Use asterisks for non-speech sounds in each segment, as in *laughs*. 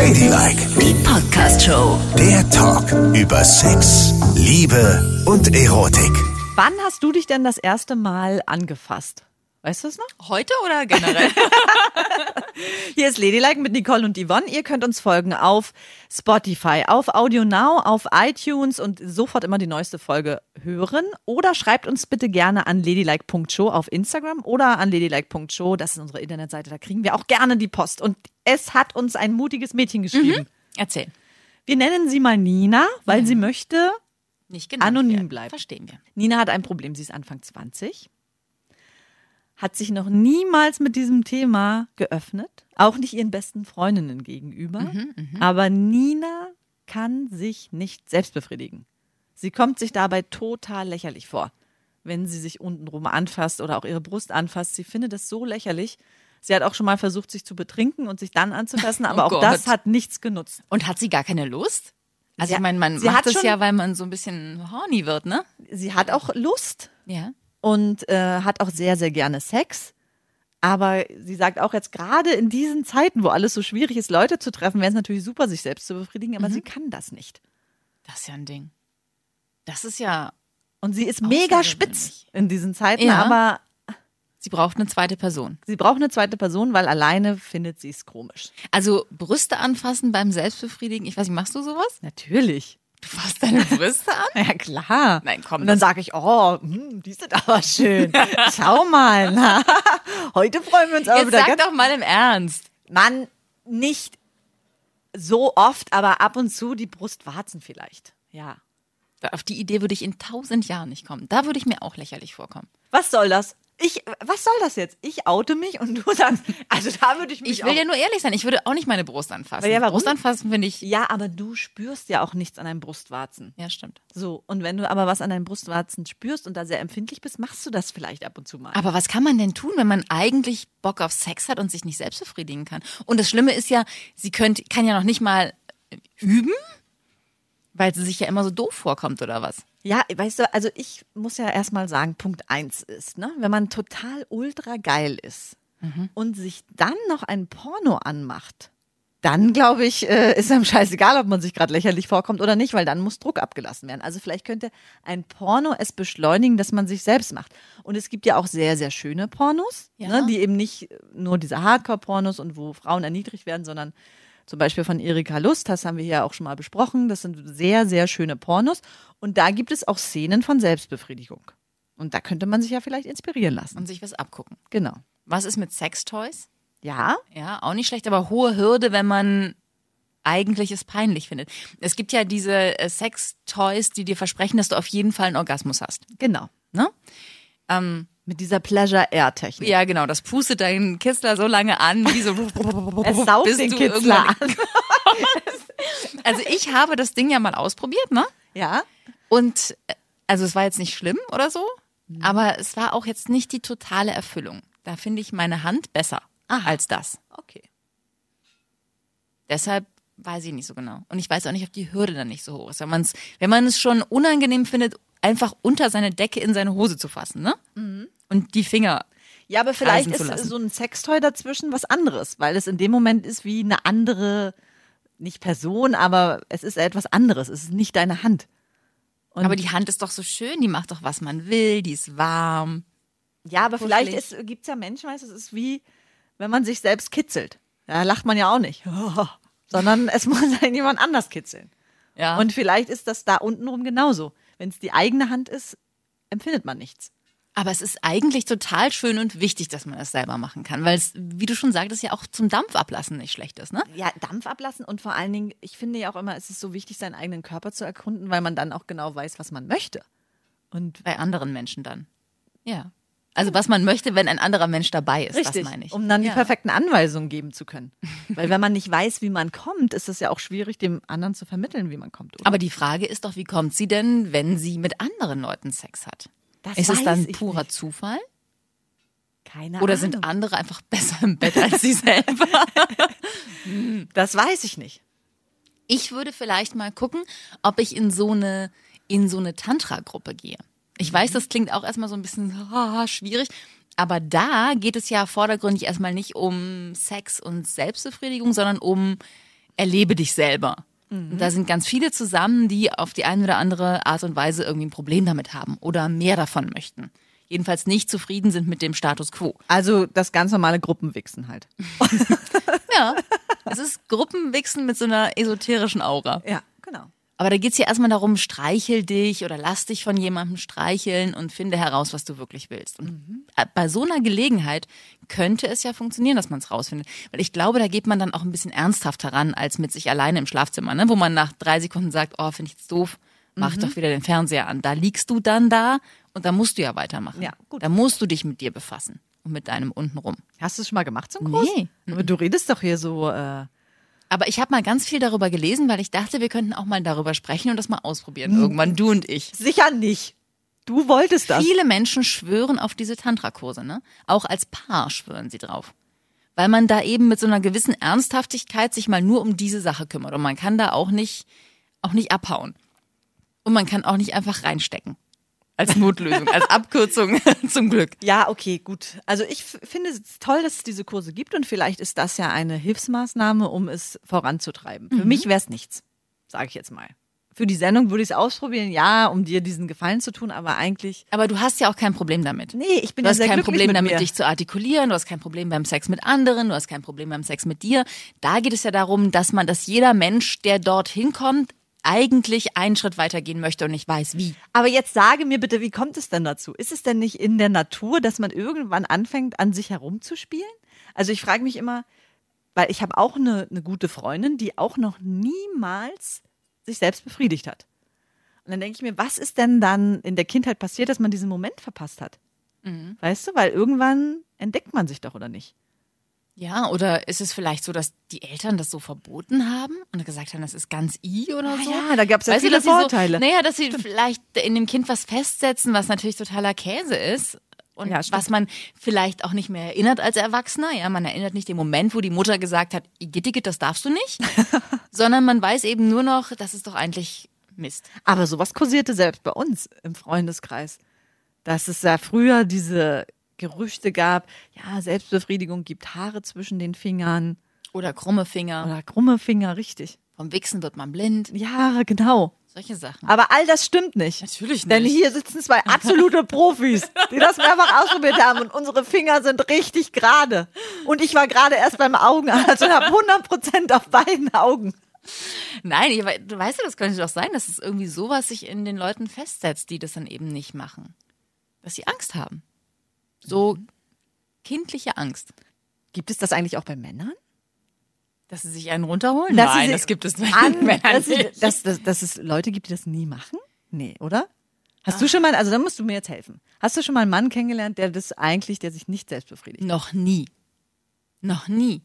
Ladylike, Die Podcast-Show. der Talk über Sex, Liebe und Erotik. Wann hast du dich denn das erste Mal angefasst? Weißt du es noch? Heute oder generell? *laughs* Hier ist Ladylike mit Nicole und Yvonne. Ihr könnt uns folgen auf Spotify, auf Audio Now, auf iTunes und sofort immer die neueste Folge hören. Oder schreibt uns bitte gerne an ladylike.show auf Instagram oder an ladylike.show. Das ist unsere Internetseite. Da kriegen wir auch gerne die Post. Und es hat uns ein mutiges Mädchen geschrieben. Erzähl. Wir nennen sie mal Nina, weil sie möchte Anonym werden. bleiben. Verstehen wir. Nina hat ein Problem. Sie ist Anfang 20, hat sich noch niemals mit diesem Thema geöffnet, auch nicht ihren besten Freundinnen gegenüber. Aber Nina kann sich nicht selbst befriedigen. Sie kommt sich dabei total lächerlich vor, wenn sie sich untenrum anfasst oder auch ihre Brust anfasst. Sie findet es so lächerlich. Sie hat auch schon mal versucht, sich zu betrinken und sich dann anzufassen, *laughs* aber Oh auch Gott. das hat nichts genutzt. Und hat sie gar keine Lust? Also Sie- ich meine, man sie macht hat es schon- ja, weil man so ein bisschen horny wird, ne? Sie hat auch Lust, Ja. Und äh, hat auch sehr, sehr gerne Sex. Aber sie sagt auch jetzt gerade in diesen Zeiten, wo alles so schwierig ist, Leute zu treffen, wäre es natürlich super, sich selbst zu befriedigen, aber sie kann das nicht. Das ist ja ein Ding. Das ist ja, Und sie ist mega spitz in diesen Zeiten, Ja. aber sie braucht eine zweite Person. sie braucht eine zweite Person, weil alleine findet sie es komisch. Also Brüste anfassen beim Selbstbefriedigen. Ich weiß nicht, machst du sowas? Natürlich. Du fasst deine Brüste an? *laughs* Ja, klar. Nein, komm, Und dann sage ich, oh, hm, die sind aber schön. *laughs* Schau mal. Na, heute freuen wir uns aber Jetzt sag doch mal im Ernst. Mann, nicht so oft, aber ab und zu die Brustwarzen vielleicht. Ja. Auf die Idee würde ich in tausend Jahren nicht kommen. Da würde ich mir auch lächerlich vorkommen. Was soll das? Ich, was soll das jetzt? Ich oute mich und du sagst, also da würde ich mich Ich will ja nur ehrlich sein. Ich würde auch nicht meine Brust anfassen. Ja? Brust anfassen finde ich. Ja, aber du spürst ja auch nichts an deinen Brustwarzen. Ja, stimmt. So, und wenn du aber was an deinen Brustwarzen spürst und da sehr empfindlich bist, machst du das vielleicht ab und zu mal. Aber was kann man denn tun, wenn man eigentlich Bock auf Sex hat und sich nicht selbst befriedigen kann? Und das Schlimme ist ja, sie könnt, kann ja noch nicht mal üben, weil sie sich ja immer so doof vorkommt oder was? Ja, weißt du, also ich muss ja erstmal sagen, Punkt eins ist, ne, wenn man total ultra geil ist und sich dann noch ein Porno anmacht, dann glaube ich, äh, ist einem scheißegal, ob man sich gerade lächerlich vorkommt oder nicht, weil dann muss Druck abgelassen werden. Also vielleicht könnte ein Porno es beschleunigen, dass man sich selbst macht. Und es gibt ja auch sehr, sehr schöne Pornos, Ja. ne, die eben nicht nur diese Hardcore-Pornos und wo Frauen erniedrigt werden, sondern zum Beispiel von Erika Lust, das haben wir hier auch schon mal besprochen. Das sind sehr, sehr schöne Pornos. Und da gibt es auch Szenen von Selbstbefriedigung. Und da könnte man sich ja vielleicht inspirieren lassen. Und sich was abgucken. Genau. Was ist mit Sextoys? Ja, Ja, auch nicht schlecht, aber hohe Hürde, wenn man eigentlich es peinlich findet. Es gibt ja diese äh, Sextoys, die dir versprechen, dass du auf jeden Fall einen Orgasmus hast. genau. Ne? Ähm, Mit dieser Pleasure Air Technik. ja, genau. Das pustet deinen Kitzler so lange an, wie so. *laughs* *laughs* Es saugt bis den Kitzler irgendwann- *laughs* Also ich habe das Ding ja mal ausprobiert, ne? Ja. Und äh, also es war jetzt nicht schlimm oder so, aber es war auch jetzt nicht die totale Erfüllung. Da finde ich meine Hand besser als das. Okay. Deshalb weiß ich nicht so genau. Und ich weiß auch nicht, ob die Hürde dann nicht so hoch ist. Wenn, man's, wenn man es schon unangenehm findet, einfach unter seine Decke in seine Hose zu fassen, ne? Und die Finger. Ja, aber vielleicht ist so ein Sextoy dazwischen was anderes, weil es in dem Moment ist wie eine andere, nicht Person, aber es ist etwas anderes. Es ist nicht deine Hand. Und Aber die Hand ist doch so schön, die macht doch, was man will, die ist warm. Ja, aber Kuschelig. vielleicht gibt es ja Menschen, weißt es ist wie, wenn man sich selbst kitzelt. Da lacht man ja auch nicht. *laughs* Sondern es muss dann *laughs* jemand anders kitzeln. Ja. Und vielleicht ist das da untenrum genauso. Wenn es die eigene Hand ist, empfindet man nichts. Aber es ist eigentlich total schön und wichtig, dass man es selber machen kann, weil es, wie du schon sagtest, ja auch zum Dampf ablassen nicht schlecht ist, ne? Ja, Dampf ablassen und vor allen Dingen, ich finde ja auch immer, es ist so wichtig, seinen eigenen Körper zu erkunden, weil man dann auch genau weiß, was man möchte. Und Bei anderen Menschen dann. Ja. Also was man möchte, wenn ein anderer Mensch dabei ist, richtig, das meine ich. um dann die ja. perfekten Anweisungen geben zu können. *laughs* weil wenn man nicht weiß, wie man kommt, ist es ja auch schwierig, dem anderen zu vermitteln, wie man kommt. Oder? Aber die Frage ist doch, wie kommt sie denn, wenn sie mit anderen Leuten Sex hat? Das ist es dann purer nicht. Zufall? Keine Oder Ahnung. sind andere einfach besser im Bett als sie selber? *laughs* Das weiß ich nicht. Ich würde vielleicht mal gucken, ob ich in so eine, in so eine Tantra-Gruppe gehe. Ich weiß, das klingt auch erstmal so ein bisschen *laughs* schwierig, aber da geht es ja vordergründig erstmal nicht um Sex und Selbstbefriedigung, sondern um erlebe dich selber. Und da sind ganz viele zusammen, die auf die eine oder andere Art und Weise irgendwie ein Problem damit haben oder mehr davon möchten. Jedenfalls nicht zufrieden sind mit dem Status quo. Also das ganz normale Gruppenwichsen halt. *laughs* Ja, es ist Gruppenwichsen mit so einer esoterischen Aura. Ja. Aber da geht's hier erstmal darum, streichel dich oder lass dich von jemandem streicheln und finde heraus, was du wirklich willst. Und bei so einer Gelegenheit könnte es ja funktionieren, dass man es rausfindet. Weil ich glaube, da geht man dann auch ein bisschen ernsthafter ran, als mit sich alleine im Schlafzimmer, ne? wo man nach drei Sekunden sagt, oh, finde ich jetzt doof, mach doch wieder den Fernseher an. Da liegst du dann da und da musst du ja weitermachen. Ja, gut. Da musst du dich mit dir befassen und mit deinem untenrum. Hast du es schon mal gemacht zum Kurs? Nee. Aber du redest doch hier so. Äh, Aber ich habe mal ganz viel darüber gelesen, weil ich dachte, wir könnten auch mal darüber sprechen und das mal ausprobieren. Irgendwann, du und ich. sicher nicht. Du wolltest das. Viele Menschen schwören auf diese Tantra-Kurse, ne? Auch als Paar schwören sie drauf. Weil man da eben mit so einer gewissen Ernsthaftigkeit sich mal nur um diese Sache kümmert. Und man kann da auch nicht, auch nicht abhauen. Und man kann auch nicht einfach reinstecken. Als Notlösung, als Abkürzung *laughs* zum Glück. Ja, okay, gut. Also ich finde es toll, dass es diese Kurse gibt und vielleicht ist das ja eine Hilfsmaßnahme, um es voranzutreiben. Für mich wäre es nichts, sage ich jetzt mal. Für die Sendung würde ich es ausprobieren, ja, um dir diesen Gefallen zu tun, aber eigentlich, Aber du hast ja auch kein Problem damit. nee, ich bin Du ja hast sehr kein glücklich Problem mit damit, mir. dich zu artikulieren. Du hast kein Problem beim Sex mit anderen. Du hast kein Problem beim Sex mit dir. Da geht es ja darum, dass man, dass jeder Mensch, der dorthin kommt, eigentlich einen Schritt weitergehen möchte und nicht weiß, wie. Aber jetzt sage mir bitte, wie kommt es denn dazu? Ist es denn nicht in der Natur, dass man irgendwann anfängt, an sich herumzuspielen? Also ich frage mich immer, weil ich habe auch eine, eine gute Freundin, die auch noch niemals sich selbst befriedigt hat. Und dann denke ich mir, was ist denn dann in der Kindheit passiert, dass man diesen Moment verpasst hat? Weißt du, weil irgendwann entdeckt man sich doch, oder nicht? Ja, oder ist es vielleicht so, dass die Eltern das so verboten haben und gesagt haben, das ist ganz i oder so? ja, da gab's ja Weißt du, viele dass sie Vorurteile. So, naja, dass sie vielleicht in dem Kind was festsetzen, was natürlich totaler Käse ist. Und Ja, stimmt. was man vielleicht auch nicht mehr erinnert als Erwachsener. Ja, man erinnert nicht den Moment, wo die Mutter gesagt hat, Igitt, das darfst du nicht. *laughs* sondern man weiß eben nur noch, das ist doch eigentlich Mist. Aber sowas kursierte selbst bei uns im Freundeskreis. Dass es ja früher diese Gerüchte gab, ja, Selbstbefriedigung gibt Haare zwischen den Fingern Oder krumme Finger. oder krumme Finger, richtig. Vom Wichsen wird man blind. Ja, genau. Solche Sachen. Aber all das stimmt nicht. Natürlich Denn nicht. hier sitzen zwei absolute Profis, die das mehrfach ausprobiert haben und unsere Finger sind richtig gerade. Und ich war gerade erst beim Augenarzt und habe 100 Prozent auf beiden Augen. Nein, ich, du weißt ja, das könnte doch sein, dass es irgendwie sowas sich in den Leuten festsetzt, die das dann eben nicht machen. Dass sie Angst haben. So kindliche Angst. Gibt es das eigentlich auch bei Männern? Dass sie sich einen runterholen? Dass Nein, sie- das gibt es bei An, *laughs* Männern dass, nicht. dass, dass, dass es Leute gibt, die das nie machen? Nee, oder? Hast du schon mal, also da musst du mir jetzt helfen. Hast du schon mal einen Mann kennengelernt, der das eigentlich, der sich nicht selbst befriedigt? Noch nie. Noch nie.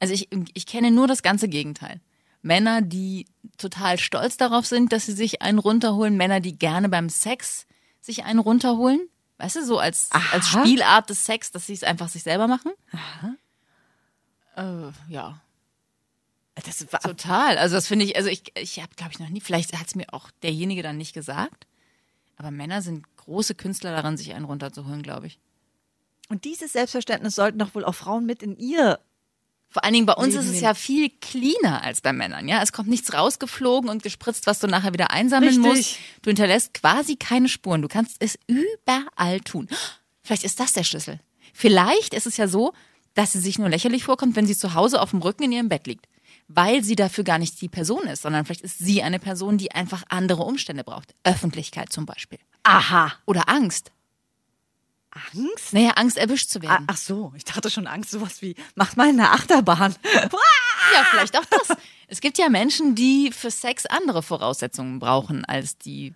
Also ich, ich kenne nur das ganze Gegenteil. Männer, die total stolz darauf sind, dass sie sich einen runterholen. Männer, die gerne beim Sex sich einen runterholen. Weißt du, so als, als Aha. Spielart des Sex, dass sie es einfach sich selber machen. Äh, ja, Das war, total. Also das finde ich, also ich, ich habe, glaube ich, noch nie, vielleicht hat es mir auch derjenige dann nicht gesagt. Aber Männer sind große Künstler daran, sich einen runterzuholen, glaube ich. und dieses Selbstverständnis sollten doch wohl auch Frauen mit in ihr. Vor allen Dingen bei uns ist es ja viel cleaner als bei Männern. Ja, es kommt nichts rausgeflogen und gespritzt, was du nachher wieder einsammeln Richtig. musst. Du hinterlässt quasi keine Spuren. Du kannst es überall tun. Vielleicht ist das der Schlüssel. Vielleicht ist es ja so, dass sie sich nur lächerlich vorkommt, wenn sie zu Hause auf dem Rücken in ihrem Bett liegt. Weil sie dafür gar nicht die Person ist, sondern vielleicht ist sie eine Person, die einfach andere Umstände braucht. Öffentlichkeit zum Beispiel. Aha. Oder Angst. Angst? Naja, Angst erwischt zu Ah, werden. Ach so, ich dachte schon Angst, sowas wie, mach mal eine Achterbahn. *laughs* Ja, vielleicht auch das. Es gibt ja Menschen, die für Sex andere Voraussetzungen brauchen als die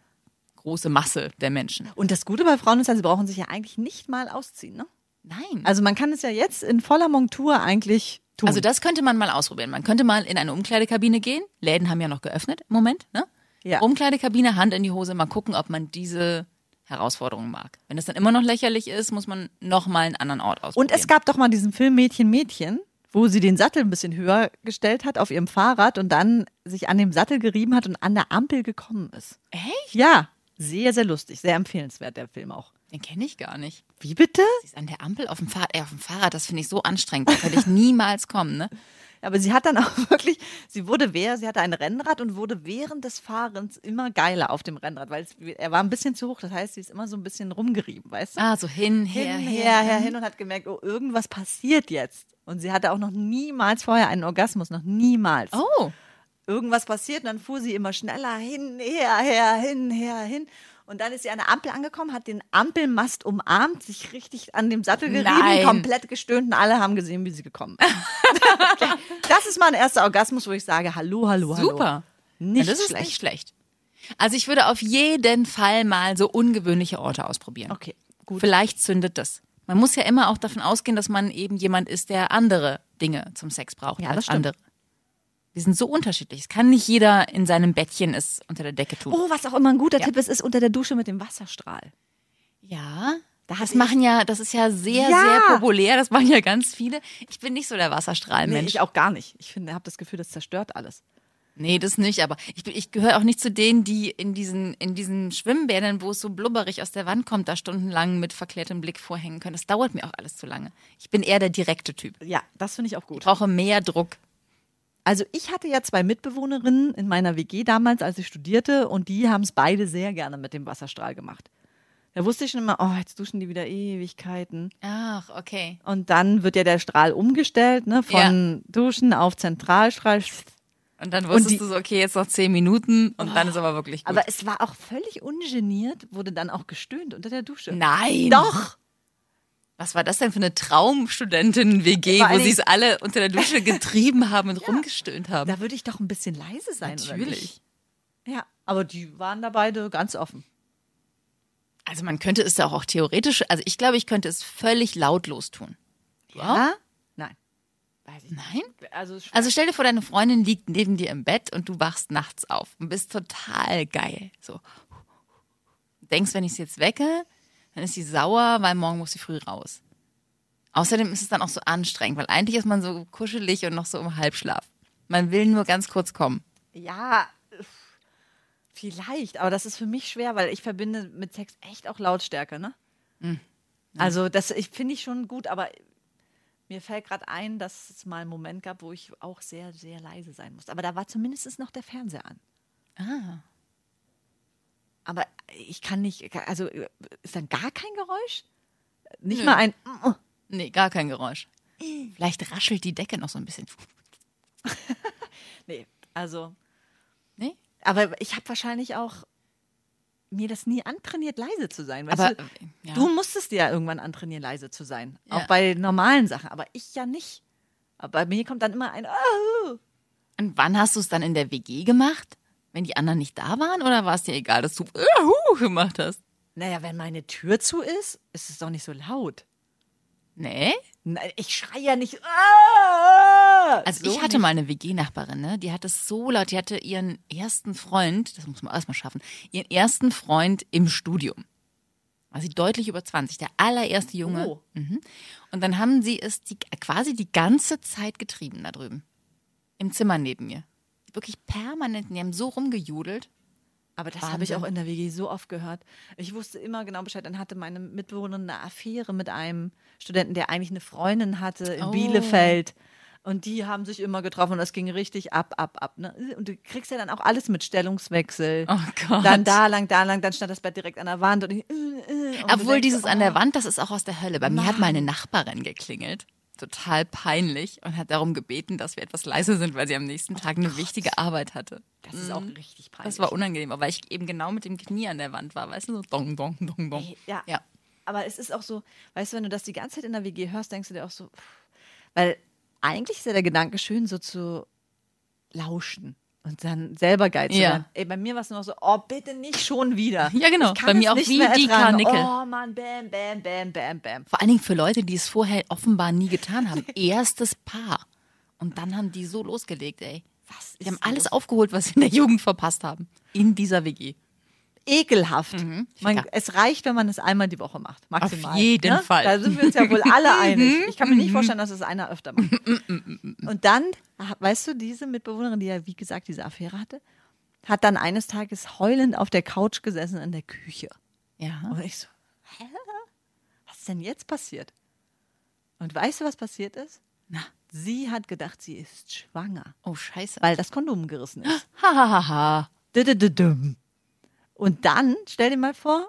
große Masse der Menschen. Und das Gute bei Frauen ist ja, sie brauchen sich ja eigentlich nicht mal ausziehen, ne? Nein. Also man kann es ja jetzt in voller Montur eigentlich tun. Also das könnte man mal ausprobieren. Man könnte mal in eine Umkleidekabine gehen. Läden haben ja noch geöffnet im Moment, ne? Ja. Umkleidekabine, Hand in die Hose, mal gucken, ob man diese Herausforderung mag. Wenn es dann immer noch lächerlich ist, muss man noch mal einen anderen Ort ausprobieren. Und es gab doch mal diesen Film Mädchen, Mädchen, wo sie den Sattel ein bisschen höher gestellt hat auf ihrem Fahrrad und dann sich an dem Sattel gerieben hat und an der Ampel gekommen ist. Echt? Ja, sehr, sehr lustig, sehr empfehlenswert, der Film auch. Den kenne ich gar nicht. Wie bitte? Sie ist an der Ampel auf dem Fahrrad, ey, auf dem Fahrrad, das finde ich so anstrengend. Da könnte ich niemals kommen, ne? Aber sie hat dann *laughs* auch wirklich, sie wurde wer, sie hatte ein Rennrad und wurde während des Fahrens immer geiler auf dem Rennrad, weil es, er war ein bisschen zu hoch. Das heißt, sie ist immer so ein bisschen rumgerieben, weißt du? Ah, so hin, her, hin, her. her, her, hin und hat gemerkt, oh, irgendwas passiert jetzt. Und sie hatte auch noch niemals vorher einen Orgasmus, noch niemals. Oh. Irgendwas passiert und dann fuhr sie immer schneller hin, her, her, hin, her, hin. Und dann ist sie an der Ampel angekommen, hat den Ampelmast umarmt, sich richtig an dem Sattel gerieben, Nein. komplett gestöhnt und alle haben gesehen, wie sie gekommen ist. *laughs* das ist mein erster Orgasmus, wo ich sage, hallo, hallo, hallo. Super. Nicht ja, das ist schlecht. nicht schlecht. Also ich würde auf jeden Fall mal so ungewöhnliche Orte ausprobieren. Okay, gut. Vielleicht zündet das. Man muss ja immer auch davon ausgehen, dass man eben jemand ist, der andere Dinge zum Sex braucht Ja, als andere. Wir sind so unterschiedlich. Es kann nicht jeder in seinem Bettchen es unter der Decke tun. Oh, was auch immer ein guter Ja. Tipp ist, ist unter der Dusche mit dem Wasserstrahl. Ja. Da Das hatte machen ja, das ist ja sehr, Ja. sehr populär. Das machen ja ganz viele. Ich bin nicht so der Nee, Wasserstrahlmensch. ich auch gar nicht. Ich finde, habe das Gefühl, das zerstört alles. Nee, das nicht, aber ich, bin- ich gehöre auch nicht zu denen, die in diesen, in diesen Schwimmbädern, wo es so blubberig aus der Wand kommt, da stundenlang mit verklärtem Blick vorhängen können. Das dauert mir auch alles zu lange. Ich bin eher der direkte Typ. Ja, das finde ich auch Ich gut. brauche mehr Druck. Also ich hatte ja zwei Mitbewohnerinnen in meiner WG damals, als ich studierte, und die haben es beide sehr gerne mit dem Wasserstrahl gemacht. Da wusste ich schon immer, oh, jetzt duschen die wieder Ewigkeiten. Ach, okay. Und dann wird ja der Strahl umgestellt, ne, von Duschen auf Zentralstrahl. Und dann wusstest die- du so, okay, jetzt noch zehn Minuten und dann ist aber wirklich gut. Aber es war auch völlig ungeniert, wurde dann auch gestöhnt unter der Dusche. Nein. Doch! Was war das denn für eine Traumstudentin-WG, Vor wo sie es alle unter der Dusche *laughs* getrieben haben und rumgestöhnt haben? Da würde ich doch ein bisschen leise sein, Natürlich. Ja, aber die waren da beide ganz offen. Also man könnte es ja auch, auch theoretisch, also ich glaube, ich könnte es völlig lautlos tun. Ja? Nein. Nein? Also, es- Also stell dir vor, deine Freundin liegt neben dir im Bett und du wachst nachts auf und bist total geil. So. Denkst, wenn ich sie jetzt wecke, dann ist sie sauer, weil morgen muss sie früh raus. Außerdem ist es dann auch so anstrengend, weil eigentlich ist man so kuschelig und noch so im Halbschlaf. Man will nur ganz kurz kommen. Ja, vielleicht, aber das ist für mich schwer, weil ich verbinde mit Sex echt auch Lautstärke, ne? Also das ich finde ich schon gut, aber mir fällt gerade ein, dass es mal einen Moment gab, wo ich auch sehr, sehr leise sein musste. Aber da war zumindest noch der Fernseher an. Ah. Aber ich kann nicht, also ist dann gar kein Geräusch? Nicht Nö. mal ein. Nee, gar kein Geräusch. Vielleicht raschelt die Decke noch so ein bisschen. *laughs* Nee, also. Nee? Aber ich habe wahrscheinlich auch mir das nie antrainiert, leise zu sein. Weißt Aber, du? äh, ja. du musstest dir ja irgendwann antrainieren, leise zu sein. Ja. Auch bei normalen Sachen. Aber ich ja nicht. Aber bei mir kommt dann immer ein. Oh. Und wann hast du es dann in der WG gemacht? Wenn die anderen nicht da waren? Oder war es dir egal, dass du uh, gemacht hast? Naja, wenn meine Tür zu ist, ist es doch nicht so laut. Nee? Nein, ich schreie ja nicht. Ah! Also So ich hatte nicht. mal eine WG-Nachbarin, ne? Die hatte es so laut, die hatte ihren ersten Freund, das muss man erstmal schaffen, ihren ersten Freund im Studium. War sie deutlich über 20, der allererste Junge. Oh. Mhm. Und dann haben sie es die, quasi die ganze Zeit getrieben da drüben. Im Zimmer neben mir. Wirklich permanent, die haben so rumgejudelt. Aber das habe ich auch in der WG so oft gehört. Ich wusste immer genau Bescheid. Dann hatte meine Mitbewohnerin eine Affäre mit einem Studenten, der eigentlich eine Freundin hatte in Oh. Bielefeld. Und die haben sich immer getroffen und das ging richtig ab, ab, ab. Ne? Und du kriegst ja dann auch alles mit Stellungswechsel. Oh Gott. Dann da lang, da lang, dann stand das Bett direkt an der Wand. Und ich, äh, äh, und Obwohl denkst, dieses an der oh. Wand, das ist auch aus der Hölle. Bei mir hat Mann. mal eine Nachbarin geklingelt. Total peinlich und hat darum gebeten, dass wir etwas leise sind, weil sie am nächsten Tag eine wichtige Arbeit hatte. Das ist auch richtig peinlich. Das war unangenehm, weil ich eben genau mit dem Knie an der Wand war, weißt du, so dong, dong, dong, dong. Ja. Ja. Aber es ist auch so, weißt du, wenn du das die ganze Zeit in der WG hörst, denkst du dir auch so, pff, weil eigentlich ist ja der Gedanke schön, so zu lauschen und dann selber geil zu Ja. werden. Ey, bei mir war es nur noch so, oh, bitte nicht schon wieder. Ja, genau. Bei mir auch wie die. Karnickel. Oh Mann, bam, bam, bam, bam, bam. Vor allen Dingen für Leute, die es vorher offenbar nie getan haben. *laughs* Erstes Paar. Und dann haben die so losgelegt, ey. Was Die haben alles los? aufgeholt, was sie in der Jugend verpasst haben. In dieser WG. Ekelhaft. Man, Ficker. es reicht, wenn man es einmal die Woche macht. Maximal. jeden ne? Fall. Da sind wir uns ja wohl alle *laughs* einig. Ich kann mir nicht vorstellen, dass es einer öfter macht. Und dann, weißt du, diese Mitbewohnerin, die ja, wie gesagt, diese Affäre hatte, hat dann eines Tages heulend auf der Couch gesessen in der Küche. Ja. Und ich so, hä? Was ist denn jetzt passiert? Und weißt du, was passiert ist? Sie hat gedacht, sie ist schwanger, Oh, scheiße. weil das Kondom gerissen ist. Ha, ha, ha, ha. Und dann, stell dir mal vor,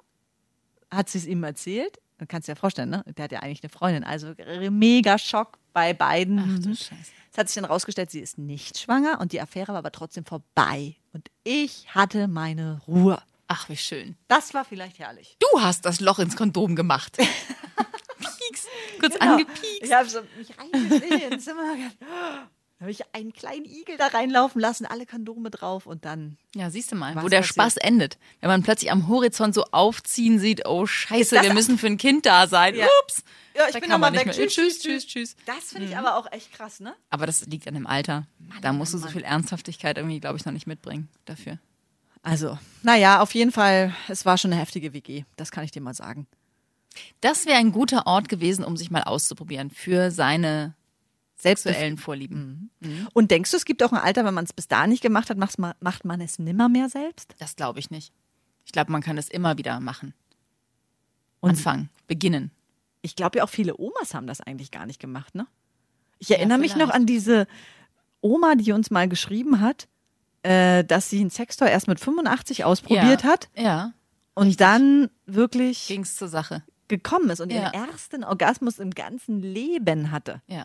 hat sie es ihm erzählt. Du kannst dir ja vorstellen, ne? Der hat ja eigentlich eine Freundin. Also mega Schock bei beiden. Ach du. Scheiße. Es hat sich dann rausgestellt, sie ist nicht schwanger und die Affäre war aber trotzdem vorbei. Und ich hatte meine Ruhe. Ach, wie schön. Das war vielleicht herrlich. Du hast das Loch ins Kondom gemacht. *laughs* Pieks. Kurz Genau. angepiekst. Ich habe so mich reingesehen Zimmer. *laughs* Da habe ich einen kleinen Igel da reinlaufen lassen, alle Kondome drauf und dann. Ja, siehst du mal, wo der passiert? Spaß endet. Wenn man plötzlich am Horizont so aufziehen sieht, oh Scheiße, wir müssen für ein Kind da sein. Ja. Ups. Ja, ich Da bin kann noch man mal nicht weg. mehr. Tschüss, tschüss, tschüss. Das finde ich aber auch echt krass, ne? Aber das liegt an dem Alter. da musst du so viel Ernsthaftigkeit irgendwie, glaube ich, noch nicht mitbringen dafür. Also, naja, auf jeden Fall, es war schon eine heftige WG. Das kann ich dir mal sagen. Das wäre ein guter Ort gewesen, um sich mal auszuprobieren für seine sexuellen Vorlieben. Und denkst du, es gibt auch ein Alter, wenn man es bis da nicht gemacht hat, ma- macht man es nimmer mehr selbst? Das glaube ich nicht. Ich glaube, man kann es immer wieder machen. Und- Anfangen, beginnen. Ich glaube ja auch viele Omas haben das eigentlich gar nicht gemacht, ne? Ich erinnere mich noch an diese Oma, die uns mal geschrieben hat, äh, dass sie ein Sextoy erst mit 85 ausprobiert ja. hat Ja, und dann wirklich ging es zur Sache. gekommen ist und Ja. ihren ersten Orgasmus im ganzen Leben hatte. Ja.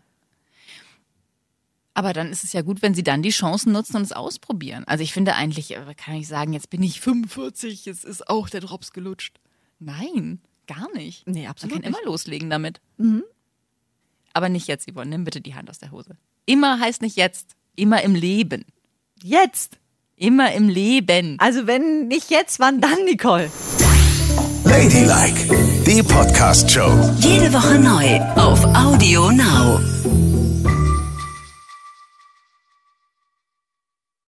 Aber dann ist es ja gut, wenn sie dann die Chancen nutzen und es ausprobieren. Also ich finde eigentlich, äh, kann ich sagen, jetzt bin ich 45, jetzt ist auch der Drops gelutscht. Nein, gar nicht. Nee, Man absolut kann nicht. Mhm. immer loslegen damit. Aber nicht jetzt, Yvonne, nimm bitte die Hand aus der Hose. Immer heißt nicht jetzt, immer im Leben. Jetzt! Immer im Leben. Also wenn nicht jetzt, wann dann, Nicole? Ladylike, die Podcast-Show. Jede Woche neu auf Audio Now.